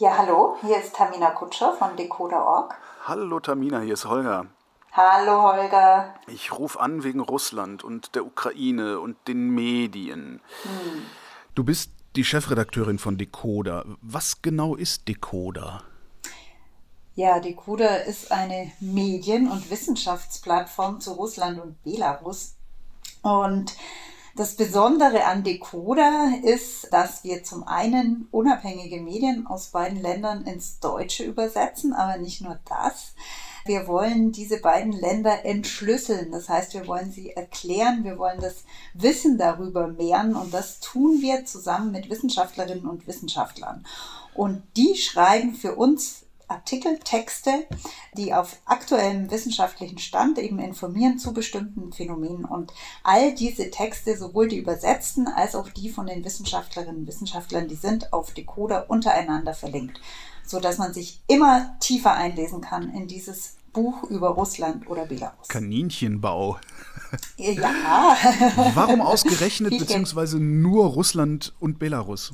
Ja, hallo, hier ist Tamina Kutscher von Decoder.org. Hallo Tamina, hier ist Holger. Hallo Holger. Ich rufe an wegen Russland und der Ukraine und den Medien. Hm. Du bist die Chefredakteurin von Decoder. Was genau ist Decoder? Ja, Decoder ist eine Medien- und Wissenschaftsplattform zu Russland und Belarus. Und das Besondere an Decoder ist, dass wir zum einen unabhängige Medien aus beiden Ländern ins Deutsche übersetzen, aber nicht nur das. Wir wollen diese beiden Länder entschlüsseln. Das heißt, wir wollen sie erklären, wir wollen das Wissen darüber mehren und das tun wir zusammen mit Wissenschaftlerinnen und Wissenschaftlern. Und die schreiben für uns Artikel, Texte, die auf aktuellem wissenschaftlichen Stand eben informieren zu bestimmten Phänomenen. Und all diese Texte, sowohl die übersetzten als auch die von den Wissenschaftlerinnen und Wissenschaftlern, die sind auf Decoder untereinander verlinkt, sodass man sich immer tiefer einlesen kann in dieses Buch über Russland oder Belarus. Kaninchenbau. Ja. Warum ausgerechnet beziehungsweise nur Russland und Belarus?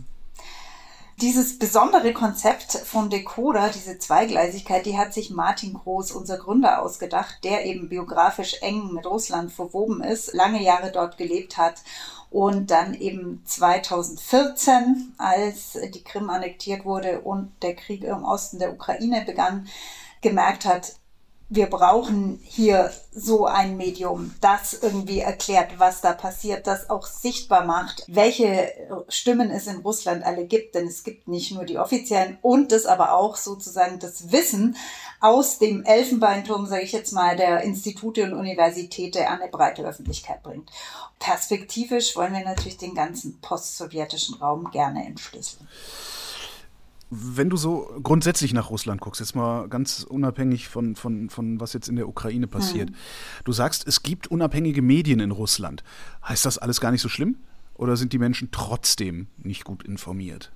Dieses besondere Konzept von Decoder, diese Zweigleisigkeit, die hat sich Martin Groß, unser Gründer, ausgedacht, der eben biografisch eng mit Russland verwoben ist, lange Jahre dort gelebt hat und dann eben 2014, als die Krim annektiert wurde und der Krieg im Osten der Ukraine begann, gemerkt hat, wir brauchen hier so ein Medium, das irgendwie erklärt, was da passiert, das auch sichtbar macht, welche Stimmen es in Russland alle gibt, denn es gibt nicht nur die offiziellen und das aber auch sozusagen das Wissen aus dem Elfenbeinturm, sage ich jetzt mal, der Institute und Universitäten an eine breite Öffentlichkeit bringt. Perspektivisch wollen wir natürlich den ganzen postsowjetischen Raum gerne entschlüsseln. Wenn du so grundsätzlich nach Russland guckst, jetzt mal ganz unabhängig von, von, von was jetzt in der Ukraine passiert, hm. du sagst, es gibt unabhängige Medien in Russland. Heißt das alles gar nicht so schlimm? Oder sind die Menschen trotzdem nicht gut informiert?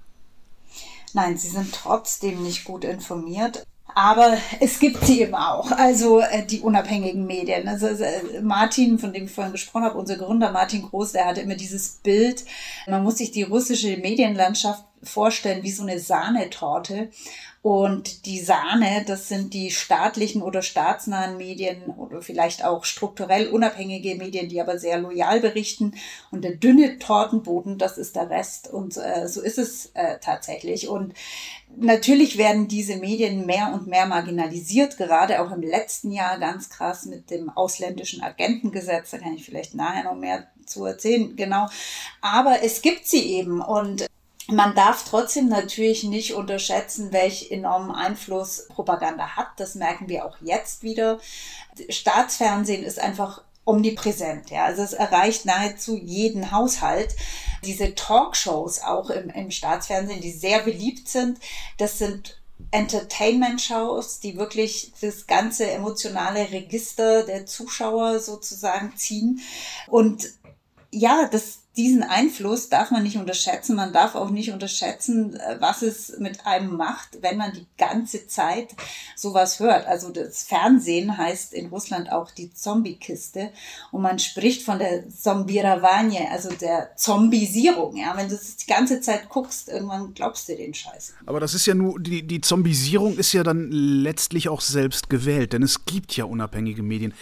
Nein, sie sind trotzdem nicht gut informiert. Aber es gibt sie eben auch, also äh, die unabhängigen Medien. Also äh, Martin, von dem ich vorhin gesprochen habe, unser Gründer Martin Groß, der hatte immer dieses Bild, man muss sich die russische Medienlandschaft vorstellen wie so eine Sahnetorte. Und die Sahne, das sind die staatlichen oder staatsnahen Medien oder vielleicht auch strukturell unabhängige Medien, die aber sehr loyal berichten. Und der dünne Tortenboden, das ist der Rest. Und äh, so ist es äh, tatsächlich. Und natürlich werden diese Medien mehr und mehr marginalisiert, gerade auch im letzten Jahr ganz krass mit dem ausländischen Agentengesetz. Da kann ich vielleicht nachher noch mehr zu erzählen, genau. Aber es gibt sie eben und man darf trotzdem natürlich nicht unterschätzen, welch enormen Einfluss Propaganda hat. Das merken wir auch jetzt wieder. Staatsfernsehen ist einfach omnipräsent. Ja, also es erreicht nahezu jeden Haushalt. Diese Talkshows auch im, im Staatsfernsehen, die sehr beliebt sind, das sind Entertainment-Shows, die wirklich das ganze emotionale Register der Zuschauer sozusagen ziehen. Und ja, das, diesen Einfluss darf man nicht unterschätzen. Man darf auch nicht unterschätzen, äh, was es mit einem macht, wenn man die ganze Zeit sowas hört. Also das Fernsehen heißt in Russland auch die Zombie-Kiste und man spricht von der Zombiravanie, also der Zombisierung. Ja, wenn du das die ganze Zeit guckst, irgendwann glaubst du den Scheiß. Aber das ist ja nur, die, die Zombisierung ist ja dann letztlich auch selbst gewählt, denn es gibt ja unabhängige Medien.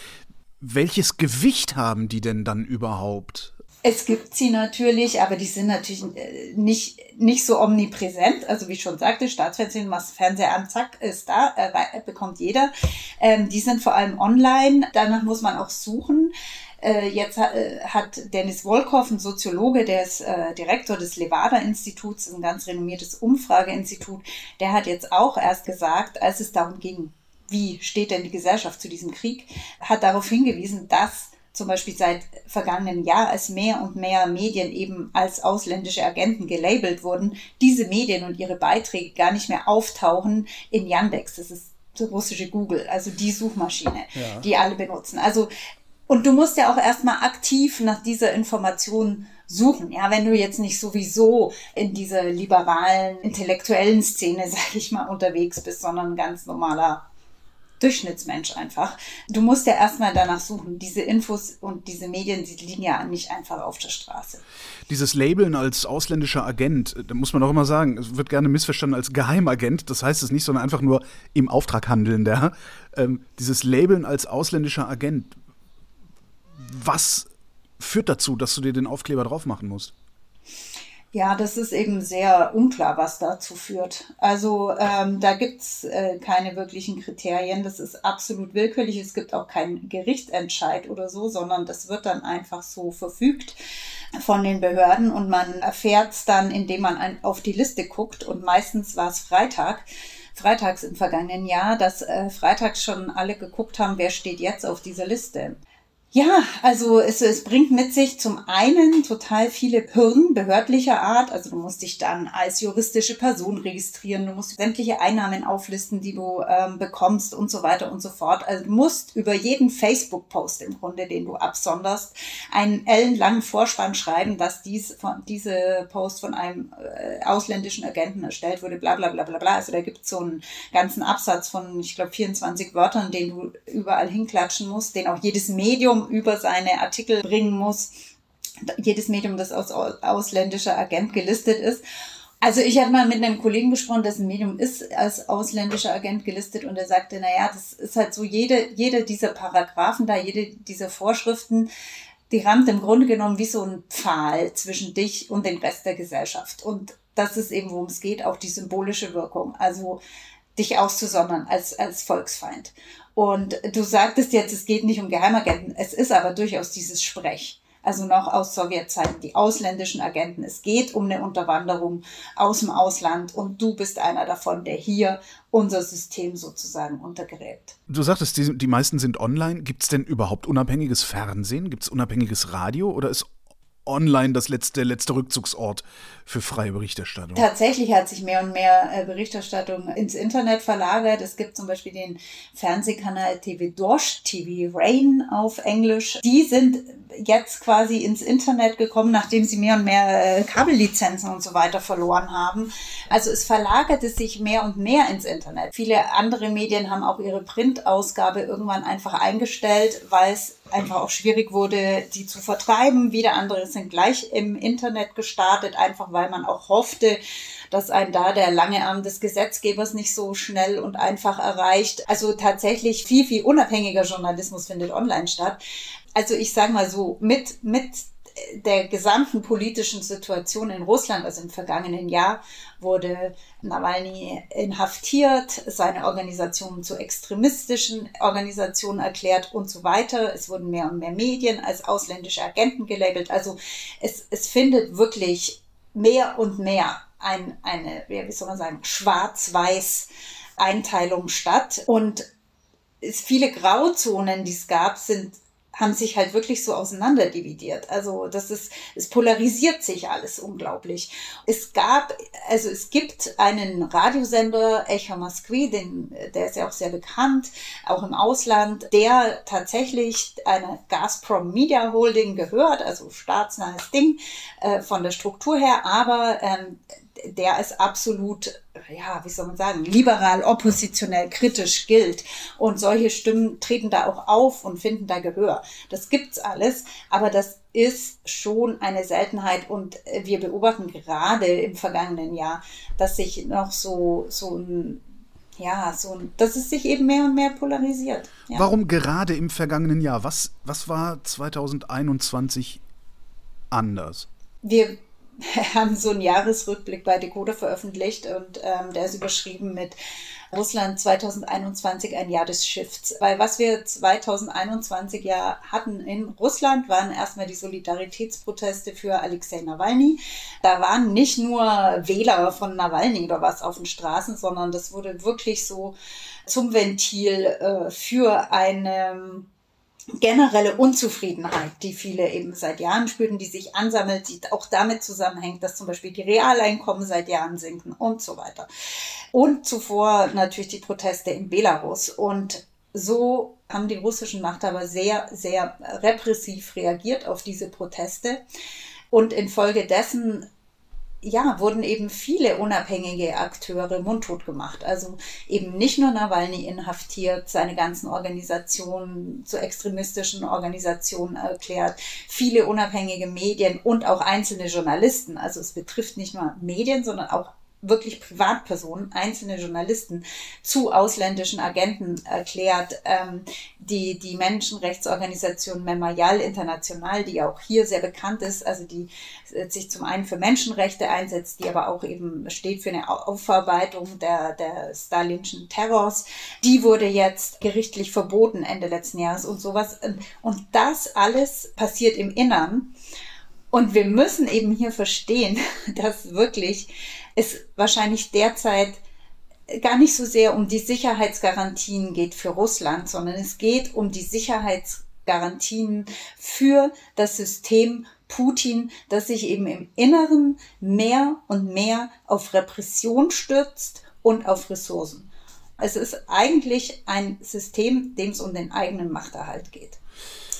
Welches Gewicht haben die denn dann überhaupt? Es gibt sie natürlich, aber die sind natürlich äh, nicht, nicht so omnipräsent. Also wie ich schon sagte, Staatsfernsehen, machst Fernseher an, zack, ist da, äh, bekommt jeder. Ähm, die sind vor allem online, danach muss man auch suchen. Äh, jetzt äh, hat Dennis Wolkow, ein Soziologe, der ist äh, Direktor des Levada-Instituts, ein ganz renommiertes Umfrageinstitut, der hat jetzt auch erst gesagt, als es darum ging, wie steht denn die Gesellschaft zu diesem Krieg, hat darauf hingewiesen, dass zum Beispiel seit vergangenem Jahr, als mehr und mehr Medien eben als ausländische Agenten gelabelt wurden, diese Medien und ihre Beiträge gar nicht mehr auftauchen in Yandex. Das ist die russische Google, also die Suchmaschine, ja. die alle benutzen. Also, und du musst ja auch erstmal aktiv nach dieser Information suchen. Ja, wenn du jetzt nicht sowieso in dieser liberalen, intellektuellen Szene, sag ich mal, unterwegs bist, sondern ein ganz normaler Durchschnittsmensch einfach. Du musst ja erstmal danach suchen. Diese Infos und diese Medien, die liegen ja nicht einfach auf der Straße. Dieses Labeln als ausländischer Agent, da muss man auch immer sagen, es wird gerne missverstanden als Geheimagent. Das heißt es nicht, sondern einfach nur im Auftrag handelnder. Ähm, dieses Labeln als ausländischer Agent, was führt dazu, dass du dir den Aufkleber drauf machen musst? Ja, das ist eben sehr unklar, was dazu führt. Also ähm, da gibt's äh, keine wirklichen Kriterien. Das ist absolut willkürlich. Es gibt auch keinen Gerichtsentscheid oder so, sondern das wird dann einfach so verfügt von den Behörden und man erfährt es dann, indem man ein, auf die Liste guckt und meistens war es Freitag freitags im vergangenen Jahr, dass äh, freitags schon alle geguckt haben, wer steht jetzt auf dieser Liste. Ja, also es, es bringt mit sich zum einen total viele Hürden behördlicher Art. Also du musst dich dann als juristische Person registrieren, du musst sämtliche Einnahmen auflisten, die du ähm, bekommst und so weiter und so fort. Also du musst über jeden Facebook-Post im Grunde, den du absonderst, einen ellenlangen Vorspann schreiben, dass dies von, diese Post von einem äh, ausländischen Agenten erstellt wurde, bla bla bla bla bla. Also da gibt es so einen ganzen Absatz von, ich glaube, 24 Wörtern, den du überall hinklatschen musst, den auch jedes Medium Medium über seine Artikel bringen muss. Jedes Medium, das als ausländischer Agent gelistet ist. Also ich habe mal mit einem Kollegen gesprochen, dessen Medium ist als ausländischer Agent gelistet und er sagte, naja, das ist halt so, jede, jede dieser Paragraphen da, jede dieser Vorschriften, die rammt im Grunde genommen wie so ein Pfahl zwischen dich und dem Rest der Gesellschaft. Und das ist eben, worum es geht, auch die symbolische Wirkung. Also dich auszusondern als, als Volksfeind. Und du sagtest jetzt, es geht nicht um Geheimagenten. Es ist aber durchaus dieses Sprech. Also noch aus Sowjetzeiten, die ausländischen Agenten. Es geht um eine Unterwanderung aus dem Ausland und du bist einer davon, der hier unser System sozusagen untergräbt. Du sagtest, die, die meisten sind online. Gibt es denn überhaupt unabhängiges Fernsehen? Gibt es unabhängiges Radio oder ist online das letzte, letzte Rückzugsort für freie Berichterstattung. Tatsächlich hat sich mehr und mehr äh, Berichterstattung ins Internet verlagert. Es gibt zum Beispiel den Fernsehkanal TV Dosh, TV Rain auf Englisch. Die sind jetzt quasi ins Internet gekommen, nachdem sie mehr und mehr äh, Kabellizenzen und so weiter verloren haben. Also es verlagerte sich mehr und mehr ins Internet. Viele andere Medien haben auch ihre Printausgabe irgendwann einfach eingestellt, weil es einfach auch schwierig wurde, die zu vertreiben. Wieder andere sind gleich im Internet gestartet, einfach weil man auch hoffte, dass ein da der lange Arm des Gesetzgebers nicht so schnell und einfach erreicht. Also tatsächlich viel, viel unabhängiger Journalismus findet online statt. Also ich sage mal so, mit, mit der gesamten politischen Situation in Russland, also im vergangenen Jahr, wurde Nawalny inhaftiert, seine Organisation zu extremistischen Organisationen erklärt und so weiter. Es wurden mehr und mehr Medien als ausländische Agenten gelabelt. Also es, es findet wirklich mehr und mehr ein, eine, wie soll man sagen, schwarz-weiß Einteilung statt. Und es, viele Grauzonen, die es gab, sind haben sich halt wirklich so auseinanderdividiert. Also das ist, es polarisiert sich alles unglaublich. Es gab, also es gibt einen Radiosender, Echo Moskwi, den, der ist ja auch sehr bekannt, auch im Ausland, der tatsächlich einer Gazprom Media Holding gehört, also staatsnahes Ding äh, von der Struktur her, aber ähm, der ist absolut, ja, wie soll man sagen, liberal, oppositionell, kritisch gilt. Und solche Stimmen treten da auch auf und finden da Gehör. Das gibt's alles, aber das ist schon eine Seltenheit und wir beobachten gerade im vergangenen Jahr, dass sich noch so, so ein ja, so, dass es sich eben mehr und mehr polarisiert. Ja. Warum gerade im vergangenen Jahr? Was, was war 2021 anders? Wir haben so einen Jahresrückblick bei Decoder veröffentlicht und ähm, der ist überschrieben mit Russland 2021 ein Jahr des Shifts. Weil was wir 2021 ja hatten in Russland, waren erstmal die Solidaritätsproteste für Alexei Nawalny. Da waren nicht nur Wähler von Nawalny oder was auf den Straßen, sondern das wurde wirklich so zum Ventil äh, für eine generelle Unzufriedenheit, die viele eben seit Jahren spüren, die sich ansammelt, die auch damit zusammenhängt, dass zum Beispiel die Realeinkommen seit Jahren sinken und so weiter. Und zuvor natürlich die Proteste in Belarus. Und so haben die russischen Machthaber sehr, sehr repressiv reagiert auf diese Proteste. Und infolgedessen ja, wurden eben viele unabhängige Akteure mundtot gemacht. Also eben nicht nur Nawalny inhaftiert, seine ganzen Organisationen zu extremistischen Organisationen erklärt, viele unabhängige Medien und auch einzelne Journalisten. Also es betrifft nicht nur Medien, sondern auch wirklich Privatpersonen, einzelne Journalisten zu ausländischen Agenten erklärt. Ähm, die, die Menschenrechtsorganisation Memorial International, die auch hier sehr bekannt ist, also die sich zum einen für Menschenrechte einsetzt, die aber auch eben steht für eine Aufarbeitung der, der stalinischen Terrors, die wurde jetzt gerichtlich verboten Ende letzten Jahres und sowas. Und das alles passiert im Innern. Und wir müssen eben hier verstehen, dass wirklich es wahrscheinlich derzeit gar nicht so sehr um die Sicherheitsgarantien geht für Russland, sondern es geht um die Sicherheitsgarantien für das System Putin, das sich eben im Inneren mehr und mehr auf Repression stürzt und auf Ressourcen. Es ist eigentlich ein System, dem es um den eigenen Machterhalt geht.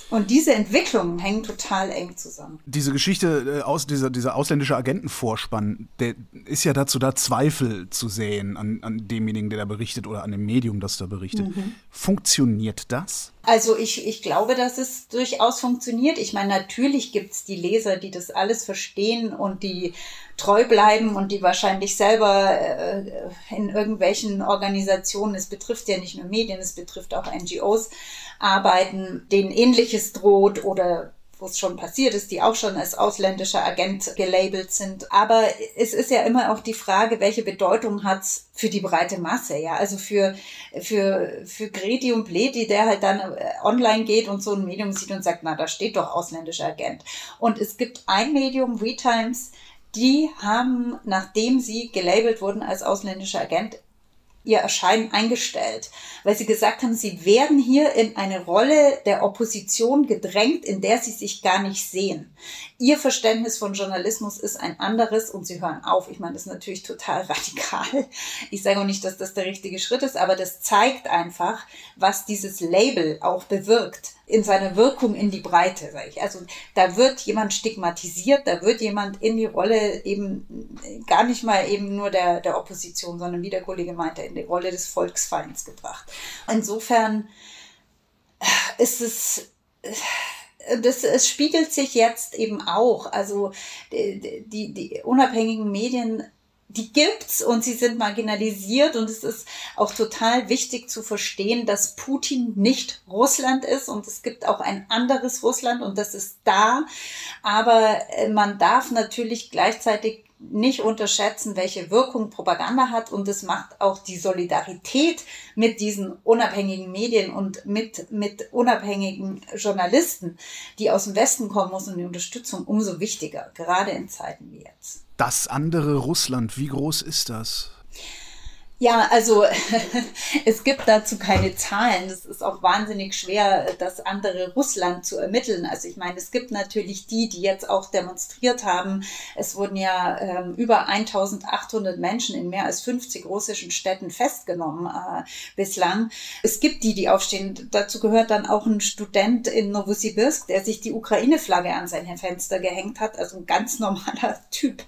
Und diese Entwicklungen hängen total eng zusammen. Diese Geschichte, äh, aus, dieser, dieser ausländische Agentenvorspann, der ist ja dazu da, Zweifel zu sehen an, an demjenigen, der da berichtet oder an dem Medium, das da berichtet. Mhm. Funktioniert das? Also ich, ich glaube, dass es durchaus funktioniert. Ich meine, natürlich gibt es die Leser, die das alles verstehen und die treu bleiben und die wahrscheinlich selber äh, in irgendwelchen Organisationen, es betrifft ja nicht nur Medien, es betrifft auch NGOs, arbeiten, denen ähnliches droht oder wo es schon passiert ist, die auch schon als ausländischer Agent gelabelt sind. Aber es ist ja immer auch die Frage, welche Bedeutung hat's für die breite Masse, ja. Also für, für, für Greti und Pleti, der halt dann äh, online geht und so ein Medium sieht und sagt, na, da steht doch ausländischer Agent. Und es gibt ein Medium, WeTimes, die haben, nachdem sie gelabelt wurden als ausländischer Agent, ihr Erscheinen eingestellt, weil sie gesagt haben, sie werden hier in eine Rolle der Opposition gedrängt, in der sie sich gar nicht sehen. Ihr Verständnis von Journalismus ist ein anderes und sie hören auf. Ich meine, das ist natürlich total radikal. Ich sage auch nicht, dass das der richtige Schritt ist, aber das zeigt einfach, was dieses Label auch bewirkt in seiner Wirkung in die Breite, sage ich. Also da wird jemand stigmatisiert, da wird jemand in die Rolle eben gar nicht mal eben nur der, der Opposition, sondern wie der Kollege meinte, in die Rolle des Volksfeinds gebracht. Insofern ist es das, es spiegelt sich jetzt eben auch. Also die, die, die unabhängigen Medien die gibt's und sie sind marginalisiert und es ist auch total wichtig zu verstehen, dass Putin nicht Russland ist und es gibt auch ein anderes Russland und das ist da. Aber äh, man darf natürlich gleichzeitig nicht unterschätzen, welche Wirkung Propaganda hat und es macht auch die Solidarität mit diesen unabhängigen Medien und mit, mit unabhängigen Journalisten, die aus dem Westen kommen muss und die Unterstützung umso wichtiger, gerade in Zeiten wie jetzt. Das andere Russland, wie groß ist das? Ja, also es gibt dazu keine Zahlen. Es ist auch wahnsinnig schwer, das andere Russland zu ermitteln. Also ich meine, es gibt natürlich die, die jetzt auch demonstriert haben. Es wurden ja ähm, über 1800 Menschen in mehr als 50 russischen Städten festgenommen äh, bislang. Es gibt die, die aufstehen. Dazu gehört dann auch ein Student in Novosibirsk, der sich die Ukraine-Flagge an sein Fenster gehängt hat. Also ein ganz normaler Typ.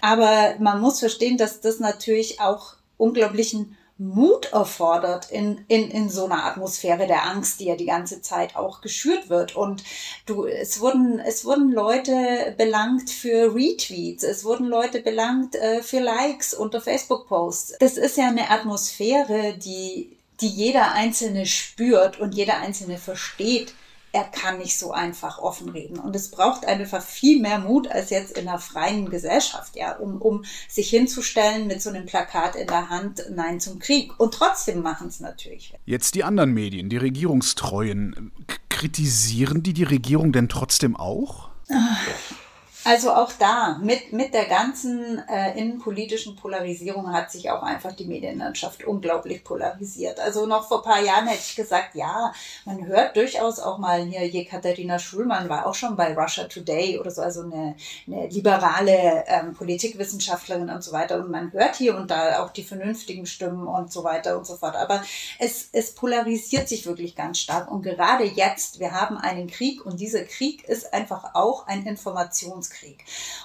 Aber man muss verstehen, dass das natürlich auch unglaublichen Mut erfordert in, in, in so einer Atmosphäre der Angst, die ja die ganze Zeit auch geschürt wird. Und du, es wurden, es wurden Leute belangt für Retweets, es wurden Leute belangt äh, für Likes unter Facebook-Posts. Das ist ja eine Atmosphäre, die, die jeder Einzelne spürt und jeder Einzelne versteht er kann nicht so einfach offen reden. Und es braucht einfach viel mehr Mut als jetzt in einer freien Gesellschaft, ja, um, um sich hinzustellen mit so einem Plakat in der Hand, Nein zum Krieg. Und trotzdem machen es natürlich. Jetzt die anderen Medien, die Regierungstreuen. Kritisieren die die Regierung denn trotzdem auch? Ach. Also auch da, mit, mit der ganzen äh, innenpolitischen Polarisierung hat sich auch einfach die Medienlandschaft unglaublich polarisiert. Also noch vor paar Jahren hätte ich gesagt, ja, man hört durchaus auch mal hier, Jekaterina Schulmann war auch schon bei Russia Today oder so, also eine, eine liberale ähm, Politikwissenschaftlerin und so weiter. Und man hört hier und da auch die vernünftigen Stimmen und so weiter und so fort. Aber es, es polarisiert sich wirklich ganz stark. Und gerade jetzt, wir haben einen Krieg und dieser Krieg ist einfach auch ein Informationskrieg. Angriffskrieg.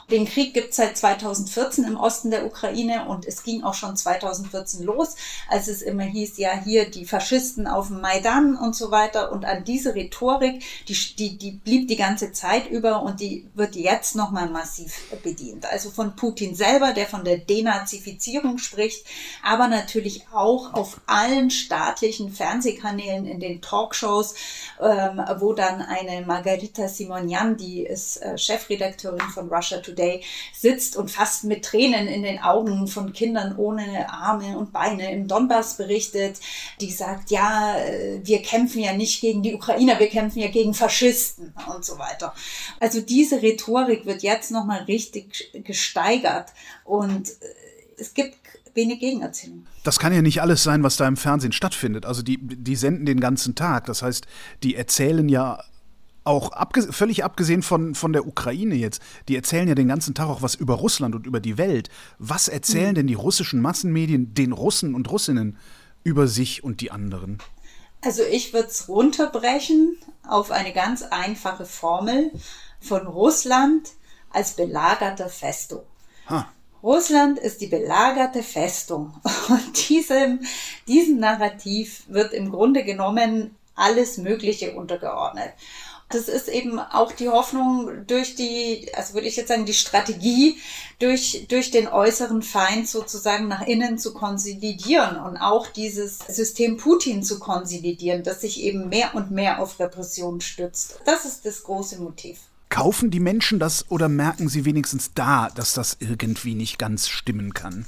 Den Krieg gibt es seit 2014 im Osten der Ukraine und es ging auch schon 2014 los, als es immer hieß, ja hier die Faschisten auf dem Maidan und so weiter. Und an diese Rhetorik, die, die, die blieb die ganze Zeit über und die wird jetzt nochmal massiv bedient. Also von Putin selber, der von der Denazifizierung spricht, aber natürlich auch auf allen staatlichen Fernsehkanälen in den Talkshows, ähm, wo dann eine Margarita Simonian, die ist äh, Chefredakteurin von Russia Today, sitzt und fast mit Tränen in den Augen von Kindern ohne Arme und Beine im Donbass berichtet, die sagt, ja, äh, wir kämpfen ja nicht gegen die Ukrainer, wir kämpfen ja gegen Faschisten und so weiter. Also diese Rhetorik wird jetzt nochmal richtig gesteigert und äh, es gibt wenig Gegenerzählung. Das kann ja nicht alles sein, was da im Fernsehen stattfindet. Also die, die senden den ganzen Tag. Das heißt, die erzählen ja auch abges völlig abgesehen von, von der Ukraine jetzt, die erzählen ja den ganzen Tag auch was über Russland und über die Welt. Was erzählen mhm. denn die russischen Massenmedien den Russen und Russinnen über sich und die anderen? Also ich würde es runterbrechen auf eine ganz einfache Formel von Russland als belagerter Festung. Ha. Russland ist die belagerte Festung. Und diesem, diesem Narrativ wird im Grunde genommen alles Mögliche untergeordnet. Das ist eben auch die Hoffnung durch die, also würde ich jetzt sagen, die Strategie, durch, durch den äußeren Feind sozusagen nach innen zu konsolidieren und auch dieses System Putin zu konsolidieren, das sich eben mehr und mehr auf Repression stützt. Das ist das große Motiv. Kaufen die Menschen das oder merken sie wenigstens da, dass das irgendwie nicht ganz stimmen kann?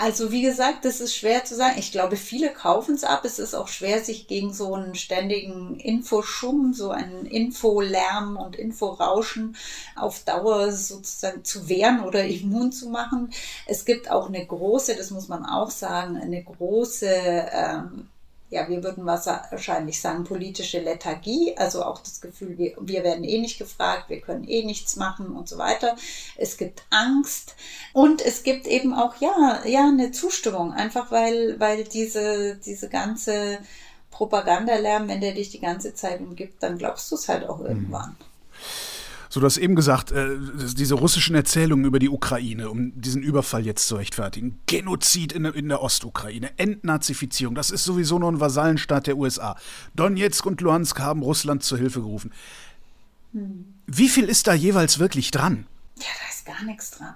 Also wie gesagt, das ist schwer zu sagen. Ich glaube, viele kaufen es ab. Es ist auch schwer, sich gegen so einen ständigen Infoschum, so einen Infolärm und Inforauschen auf Dauer sozusagen zu wehren oder immun zu machen. Es gibt auch eine große, das muss man auch sagen, eine große ähm, ja, wir würden wahrscheinlich sagen, politische Lethargie, also auch das Gefühl, wir, wir werden eh nicht gefragt, wir können eh nichts machen und so weiter. Es gibt Angst und es gibt eben auch, ja, ja, eine Zustimmung, einfach weil, weil diese, diese ganze Propagandalärm, wenn der dich die ganze Zeit umgibt, dann glaubst du es halt auch irgendwann. Mhm. So, du hast eben gesagt, äh, diese russischen Erzählungen über die Ukraine, um diesen Überfall jetzt zu rechtfertigen. Genozid in, in der Ostukraine, Entnazifizierung, das ist sowieso nur ein Vasallenstaat der USA. Donetsk und Luhansk haben Russland zur Hilfe gerufen. Hm. Wie viel ist da jeweils wirklich dran? Ja, da ist gar nichts dran.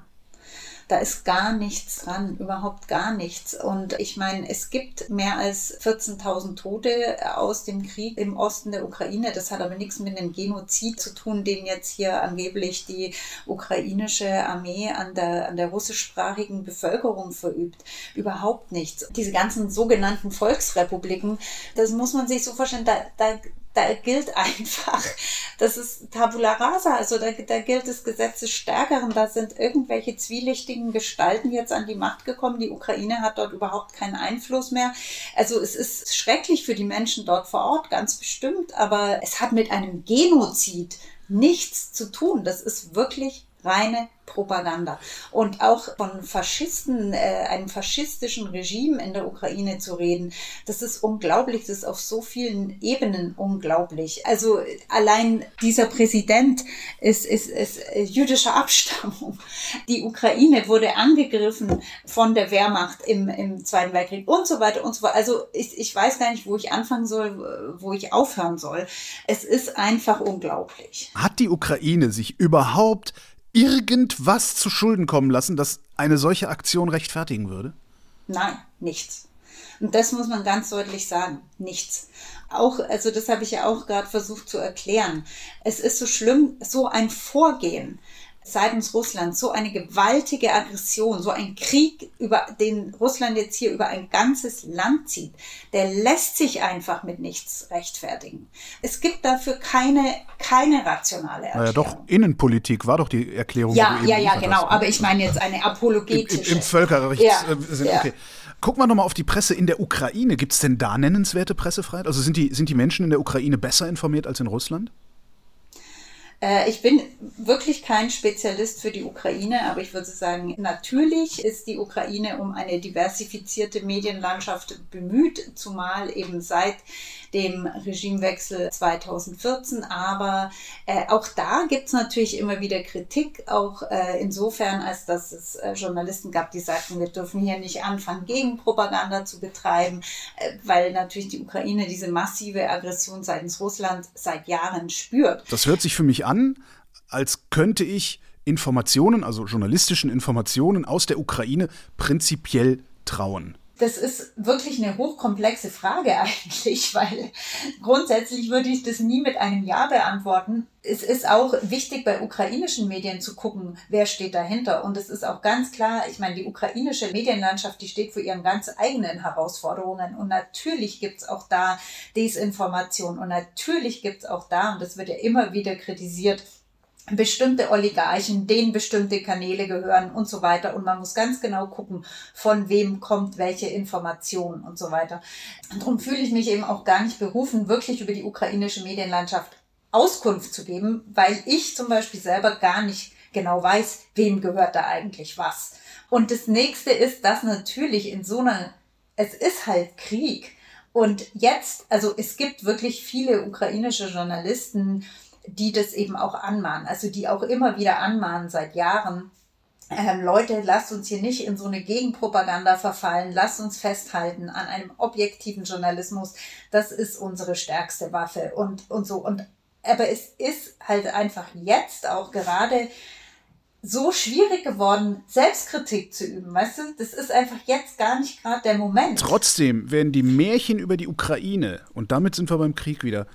Da ist gar nichts dran, überhaupt gar nichts. Und ich meine, es gibt mehr als 14.000 Tote aus dem Krieg im Osten der Ukraine. Das hat aber nichts mit einem Genozid zu tun, den jetzt hier angeblich die ukrainische Armee an der, an der russischsprachigen Bevölkerung verübt. Überhaupt nichts. Diese ganzen sogenannten Volksrepubliken, das muss man sich so vorstellen, da, da, da gilt einfach, das ist Tabula rasa, also da, da gilt das Gesetz des Stärkeren, da sind irgendwelche zwielichtigen Gestalten jetzt an die Macht gekommen, die Ukraine hat dort überhaupt keinen Einfluss mehr. Also es ist schrecklich für die Menschen dort vor Ort, ganz bestimmt, aber es hat mit einem Genozid nichts zu tun. Das ist wirklich reine Propaganda. Und auch von Faschisten, äh, einem faschistischen Regime in der Ukraine zu reden, das ist unglaublich, das ist auf so vielen Ebenen unglaublich. Also allein dieser Präsident ist, ist, ist jüdischer Abstammung. Die Ukraine wurde angegriffen von der Wehrmacht im, im Zweiten Weltkrieg und so weiter und so weiter. Also ich, ich weiß gar nicht, wo ich anfangen soll, wo ich aufhören soll. Es ist einfach unglaublich. Hat die Ukraine sich überhaupt irgendwas zu Schulden kommen lassen, das eine solche Aktion rechtfertigen würde? Nein, nichts. Und das muss man ganz deutlich sagen. Nichts. Auch, also das habe ich ja auch gerade versucht zu erklären. Es ist so schlimm, so ein Vorgehen seitens Russlands so eine gewaltige Aggression, so ein Krieg, über den Russland jetzt hier über ein ganzes Land zieht, der lässt sich einfach mit nichts rechtfertigen. Es gibt dafür keine, keine rationale Erklärung. Naja, doch, Innenpolitik war doch die Erklärung. Ja, ja, ja, genau. Hast. Aber ich meine jetzt eine apologetische. Im, im, Völkerrecht. Ja, äh, okay. Ja. Gucken wir nochmal auf die Presse in der Ukraine. Gibt es denn da nennenswerte Pressefreiheit? Also sind die, sind die Menschen in der Ukraine besser informiert als in Russland? Äh, ich bin wirklich kein Spezialist für die Ukraine, aber ich würde sagen, natürlich ist die Ukraine um eine diversifizierte Medienlandschaft bemüht, zumal eben seit dem Regimewechsel 2014. Aber äh, auch da gibt es natürlich immer wieder Kritik, auch äh, insofern, als dass es äh, Journalisten gab, die sagten, wir dürfen hier nicht anfangen, Gegenpropaganda zu betreiben, äh, weil natürlich die Ukraine diese massive Aggression seitens Russland seit Jahren spürt. Das hört sich für mich an, als könnte ich Informationen, also journalistischen Informationen aus der Ukraine prinzipiell trauen? Das ist wirklich eine hochkomplexe Frage eigentlich, weil grundsätzlich würde ich das nie mit einem Ja beantworten. Es ist auch wichtig bei ukrainischen Medien zu gucken, wer steht dahinter. Und es ist auch ganz klar, ich meine, die ukrainische Medienlandschaft, die steht vor ihren ganz eigenen Herausforderungen. Und natürlich gibt es auch da Desinformation. Und natürlich gibt es auch da, und das wird ja immer wieder kritisiert, bestimmte Oligarchen, denen bestimmte Kanäle gehören und so weiter. Und man muss ganz genau gucken, von wem kommt welche Information und so weiter. Darum fühle ich mich eben auch gar nicht berufen, wirklich über die ukrainische Medienlandschaft Auskunft zu geben, weil ich zum Beispiel selber gar nicht genau weiß, wem gehört da eigentlich was. Und das nächste ist, dass natürlich in so einer, es ist halt Krieg. Und jetzt, also es gibt wirklich viele ukrainische Journalisten, die das eben auch anmahnen, also die auch immer wieder anmahnen seit Jahren. Ähm, Leute, lasst uns hier nicht in so eine Gegenpropaganda verfallen, lasst uns festhalten an einem objektiven Journalismus. Das ist unsere stärkste Waffe und, und so. Und, aber es ist halt einfach jetzt auch gerade so schwierig geworden, Selbstkritik zu üben, weißt du? Das ist einfach jetzt gar nicht gerade der Moment. Trotzdem werden die Märchen über die Ukraine, und damit sind wir beim Krieg wieder,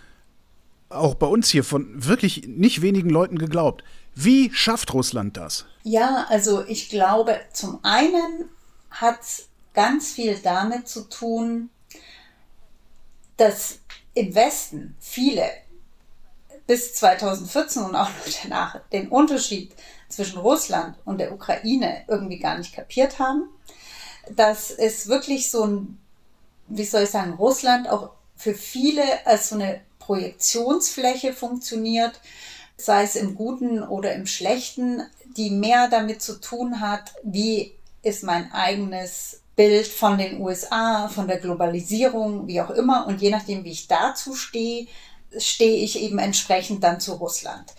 auch bei uns hier von wirklich nicht wenigen Leuten geglaubt. Wie schafft Russland das? Ja, also ich glaube, zum einen hat es ganz viel damit zu tun, dass im Westen viele bis 2014 und auch noch danach den Unterschied zwischen Russland und der Ukraine irgendwie gar nicht kapiert haben. Dass es wirklich so ein, wie soll ich sagen, Russland auch für viele als so eine Projektionsfläche funktioniert, sei es im Guten oder im Schlechten, die mehr damit zu tun hat, wie ist mein eigenes Bild von den USA, von der Globalisierung, wie auch immer. Und je nachdem, wie ich dazu stehe, stehe ich eben entsprechend dann zu Russland.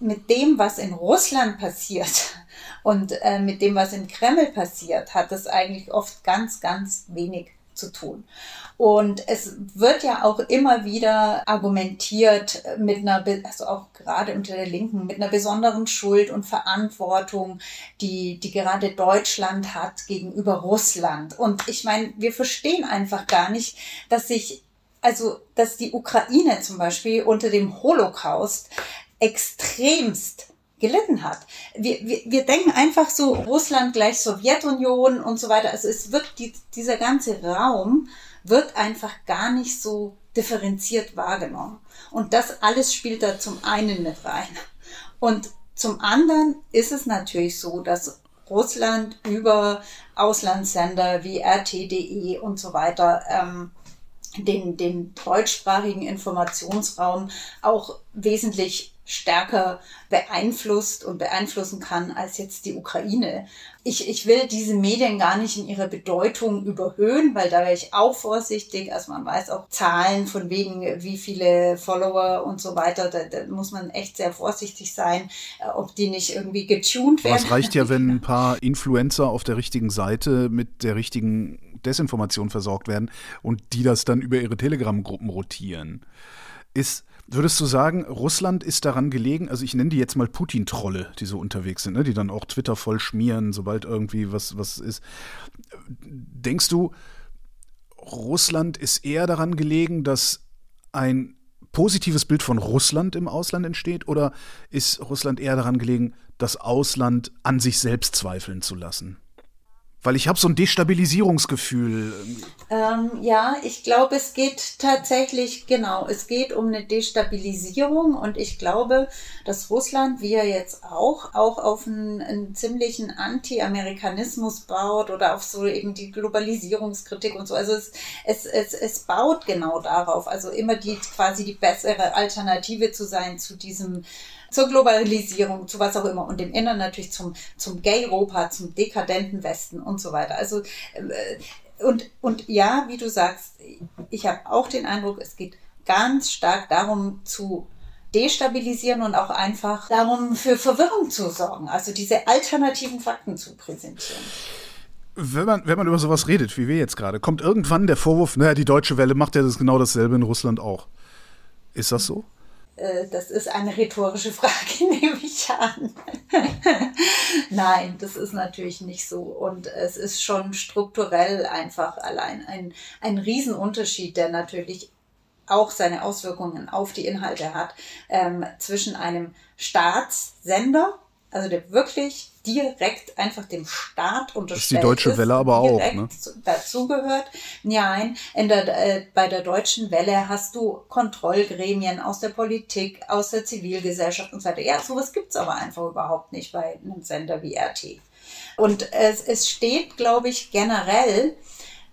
Mit dem, was in Russland passiert und äh, mit dem, was im Kreml passiert, hat es eigentlich oft ganz, ganz wenig zu tun. Und es wird ja auch immer wieder argumentiert mit einer, also auch gerade unter der Linken, mit einer besonderen Schuld und Verantwortung, die, die gerade Deutschland hat gegenüber Russland. Und ich meine, wir verstehen einfach gar nicht, dass sich, also, dass die Ukraine zum Beispiel unter dem Holocaust extremst gelitten hat. Wir, wir, wir denken einfach so, Russland gleich Sowjetunion und so weiter. Also es wird die, dieser ganze Raum wird einfach gar nicht so differenziert wahrgenommen. Und das alles spielt da zum einen mit rein. Und zum anderen ist es natürlich so, dass Russland über Auslandssender wie RT.de und so weiter ähm, den, den deutschsprachigen Informationsraum auch wesentlich stärker beeinflusst und beeinflussen kann als jetzt die Ukraine. Ich, ich will diese Medien gar nicht in ihrer Bedeutung überhöhen, weil da wäre ich auch vorsichtig. Also man weiß auch Zahlen von wegen, wie viele Follower und so weiter. Da, da muss man echt sehr vorsichtig sein, äh, ob die nicht irgendwie getuned werden. es reicht ja, wenn ein paar Influencer auf der richtigen Seite mit der richtigen Desinformation versorgt werden und die das dann über ihre Telegram-Gruppen rotieren. Ist Würdest du sagen, Russland ist daran gelegen, also ich nenne die jetzt mal Putin-Trolle, die so unterwegs sind, ne, die dann auch Twitter voll schmieren, sobald irgendwie was, was ist. Denkst du, Russland ist eher daran gelegen, dass ein positives Bild von Russland im Ausland entsteht oder ist Russland eher daran gelegen, das Ausland an sich selbst zweifeln zu lassen? Weil ich habe so ein Destabilisierungsgefühl. Ähm, ja, ich glaube, es geht tatsächlich, genau, es geht um eine Destabilisierung und ich glaube, dass Russland, wie er jetzt auch, auch auf einen, einen ziemlichen Anti-Amerikanismus baut oder auf so eben die Globalisierungskritik und so. Also es, es, es, es baut genau darauf, also immer die quasi die bessere Alternative zu sein zu diesem zur Globalisierung, zu was auch immer und im Inneren natürlich zum, zum Gay-Europa, zum dekadenten Westen und so weiter. Also, äh, und, und ja, wie du sagst, ich habe auch den Eindruck, es geht ganz stark darum zu destabilisieren und auch einfach darum für Verwirrung zu sorgen, also diese alternativen Fakten zu präsentieren. Wenn man, wenn man über sowas redet, wie wir jetzt gerade, kommt irgendwann der Vorwurf, naja, die deutsche Welle macht ja das genau dasselbe in Russland auch. Ist das so? Äh, das ist eine rhetorische Frage, nehme ich an. Nein, das ist natürlich nicht so. Und es ist schon strukturell einfach allein ein, ein Riesenunterschied, der natürlich auch seine Auswirkungen auf die Inhalte hat, ähm, zwischen einem Staatssender, also der wirklich direkt einfach dem Staat unterstellt ist. Die Deutsche ist, Welle aber auch, ne? dazugehört. Nein, in der, äh, bei der Deutschen Welle hast du Kontrollgremien aus der Politik, aus der Zivilgesellschaft und so weiter. Ja, sowas gibt's aber einfach überhaupt nicht bei einem Sender wie RT. Und es, es steht, glaube ich, generell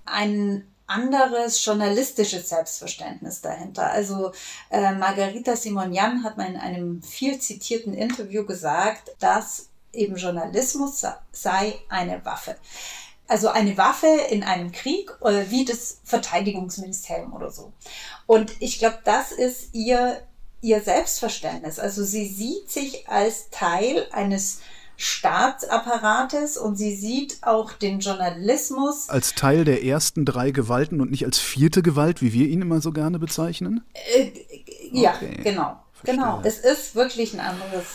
ein anderes journalistisches Selbstverständnis dahinter. Also äh, Margarita Simonian hat mal in einem viel zitierten Interview gesagt, dass eben Journalismus sei eine Waffe. Also eine Waffe in einem Krieg, äh, wie das Verteidigungsministerium oder so. Und ich glaube, das ist ihr, ihr Selbstverständnis. Also sie sieht sich als Teil eines Staatsapparates und sie sieht auch den Journalismus als Teil der ersten drei Gewalten und nicht als vierte Gewalt, wie wir ihn immer so gerne bezeichnen? Äh, ja, okay. genau. Verstehe. Genau. Es ist wirklich ein anderes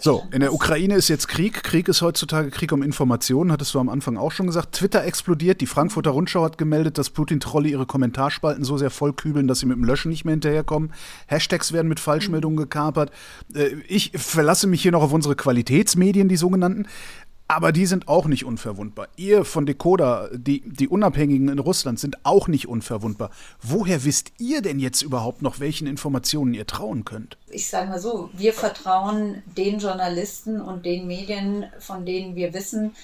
so, in der Ukraine ist jetzt Krieg. Krieg ist heutzutage Krieg um Informationen, hattest du am Anfang auch schon gesagt. Twitter explodiert. Die Frankfurter Rundschau hat gemeldet, dass Putin-Trolle ihre Kommentarspalten so sehr vollkübeln, dass sie mit dem Löschen nicht mehr hinterherkommen. Hashtags werden mit Falschmeldungen gekapert. Äh, ich verlasse mich hier noch auf unsere Qualitätsmedien, die sogenannten. Aber die sind auch nicht unverwundbar. Ihr von Decoder, die, die Unabhängigen in Russland, sind auch nicht unverwundbar. Woher wisst ihr denn jetzt überhaupt noch, welchen Informationen ihr trauen könnt? Ich sage mal so, wir vertrauen den Journalisten und den Medien, von denen wir wissen,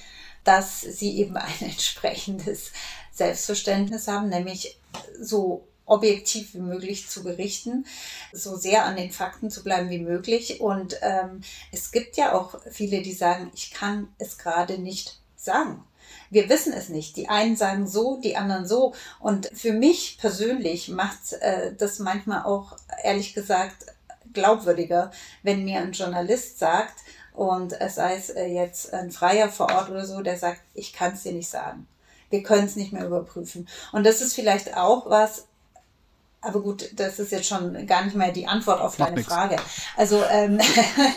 dass sie eben ein entsprechendes Selbstverständnis haben, nämlich so objektiv wie möglich zu berichten, so sehr an den Fakten zu bleiben wie möglich. Und ähm, es gibt ja auch viele, die sagen, ich kann es gerade nicht sagen. Wir wissen es nicht. Die einen sagen so, die anderen so. Und für mich persönlich macht äh, das manchmal auch, ehrlich gesagt, glaubwürdiger, wenn mir ein Journalist sagt, und es sei es äh, jetzt ein Freier vor Ort oder so, der sagt, ich kann es dir nicht sagen. Wir können es nicht mehr überprüfen. Und das ist vielleicht auch was, aber gut, das ist jetzt schon gar nicht mehr die Antwort auf deine Frage. Also, ähm,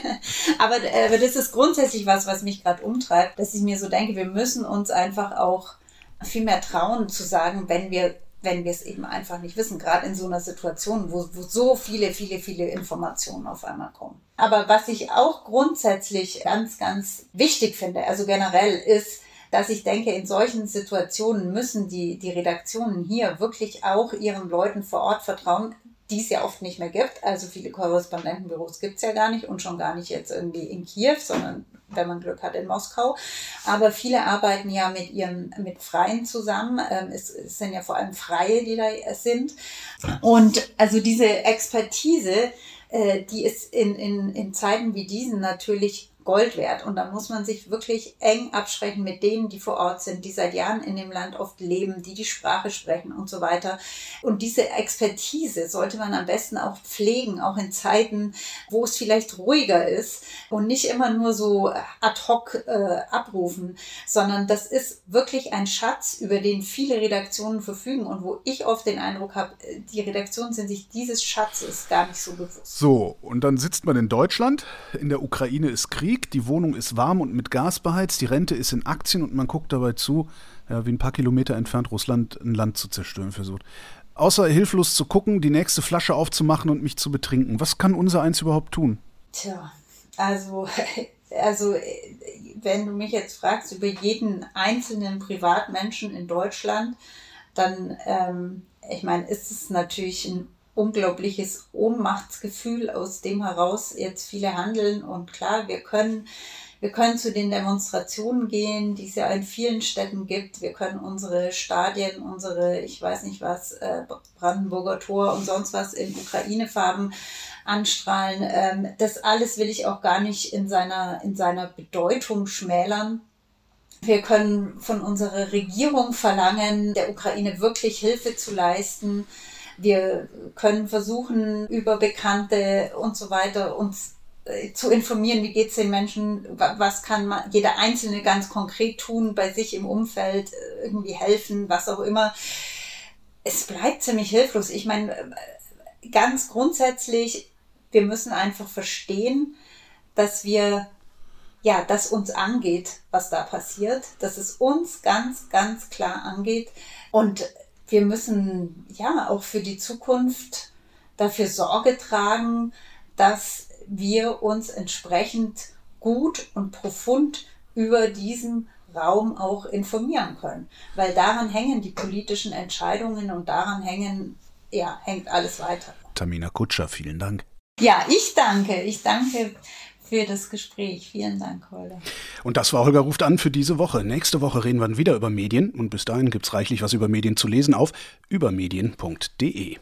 aber, aber das ist grundsätzlich was, was mich gerade umtreibt, dass ich mir so denke, wir müssen uns einfach auch viel mehr trauen zu sagen, wenn wir wenn wir es eben einfach nicht wissen, gerade in so einer Situation, wo, wo so viele, viele, viele Informationen auf einmal kommen. Aber was ich auch grundsätzlich ganz, ganz wichtig finde, also generell ist, dass ich denke, in solchen Situationen müssen die, die Redaktionen hier wirklich auch ihren Leuten vor Ort vertrauen, die es ja oft nicht mehr gibt. Also viele Korrespondentenbüros gibt es ja gar nicht und schon gar nicht jetzt irgendwie in Kiew, sondern wenn man Glück hat in Moskau. Aber viele arbeiten ja mit ihren, mit Freien zusammen. Ähm, es, es sind ja vor allem Freie, die da sind. Und also diese Expertise, äh, die ist in, in, in Zeiten wie diesen natürlich Gold wert. Und da muss man sich wirklich eng absprechen mit denen, die vor Ort sind, die seit Jahren in dem Land oft leben, die die Sprache sprechen und so weiter. Und diese Expertise sollte man am besten auch pflegen, auch in Zeiten, wo es vielleicht ruhiger ist und nicht immer nur so ad hoc äh, abrufen, sondern das ist wirklich ein Schatz, über den viele Redaktionen verfügen und wo ich oft den Eindruck habe, die Redaktionen sind sich dieses Schatzes gar nicht so bewusst. So, und dann sitzt man in Deutschland, in der Ukraine ist Krieg Krieg, die Wohnung ist warm und mit Gas beheizt, die Rente ist in Aktien und man guckt dabei zu, ja, wie ein paar Kilometer entfernt Russland ein Land zu zerstören versucht. Außer hilflos zu gucken, die nächste Flasche aufzumachen und mich zu betrinken. Was kann unser eins überhaupt tun? Tja, also, also wenn du mich jetzt fragst über jeden einzelnen Privatmenschen in Deutschland, dann, ähm, ich meine, ist es natürlich ein unglaubliches Ohnmachtsgefühl, aus dem heraus jetzt viele handeln. Und klar, wir können, wir können zu den Demonstrationen gehen, die es ja in vielen Städten gibt. Wir können unsere Stadien, unsere, ich weiß nicht was, äh, Brandenburger Tor und sonst was in Ukraine-Farben anstrahlen. Ähm, das alles will ich auch gar nicht in seiner, in seiner Bedeutung schmälern. Wir können von unserer Regierung verlangen, der Ukraine wirklich Hilfe zu leisten Wir können versuchen, über Bekannte und so weiter uns äh, zu informieren, wie geht es den Menschen, was kann man, jeder Einzelne ganz konkret tun, bei sich im Umfeld äh, irgendwie helfen, was auch immer. Es bleibt ziemlich hilflos. Ich meine, äh, ganz grundsätzlich, wir müssen einfach verstehen, dass wir, ja, dass uns angeht, was da passiert, dass es uns ganz, ganz klar angeht. Und wir müssen, ja, auch für die Zukunft dafür Sorge tragen, dass wir uns entsprechend gut und profund über diesen Raum auch informieren können. Weil daran hängen die politischen Entscheidungen und daran hängen, ja, hängt alles weiter. Tamina Kutscher, vielen Dank. Ja, ich danke. Ich danke für das Gespräch. Vielen Dank, Holger. Und das war Holger ruft an für diese Woche. Nächste Woche reden wir wieder über Medien und bis dahin gibt es reichlich was über Medien zu lesen auf übermedien.de.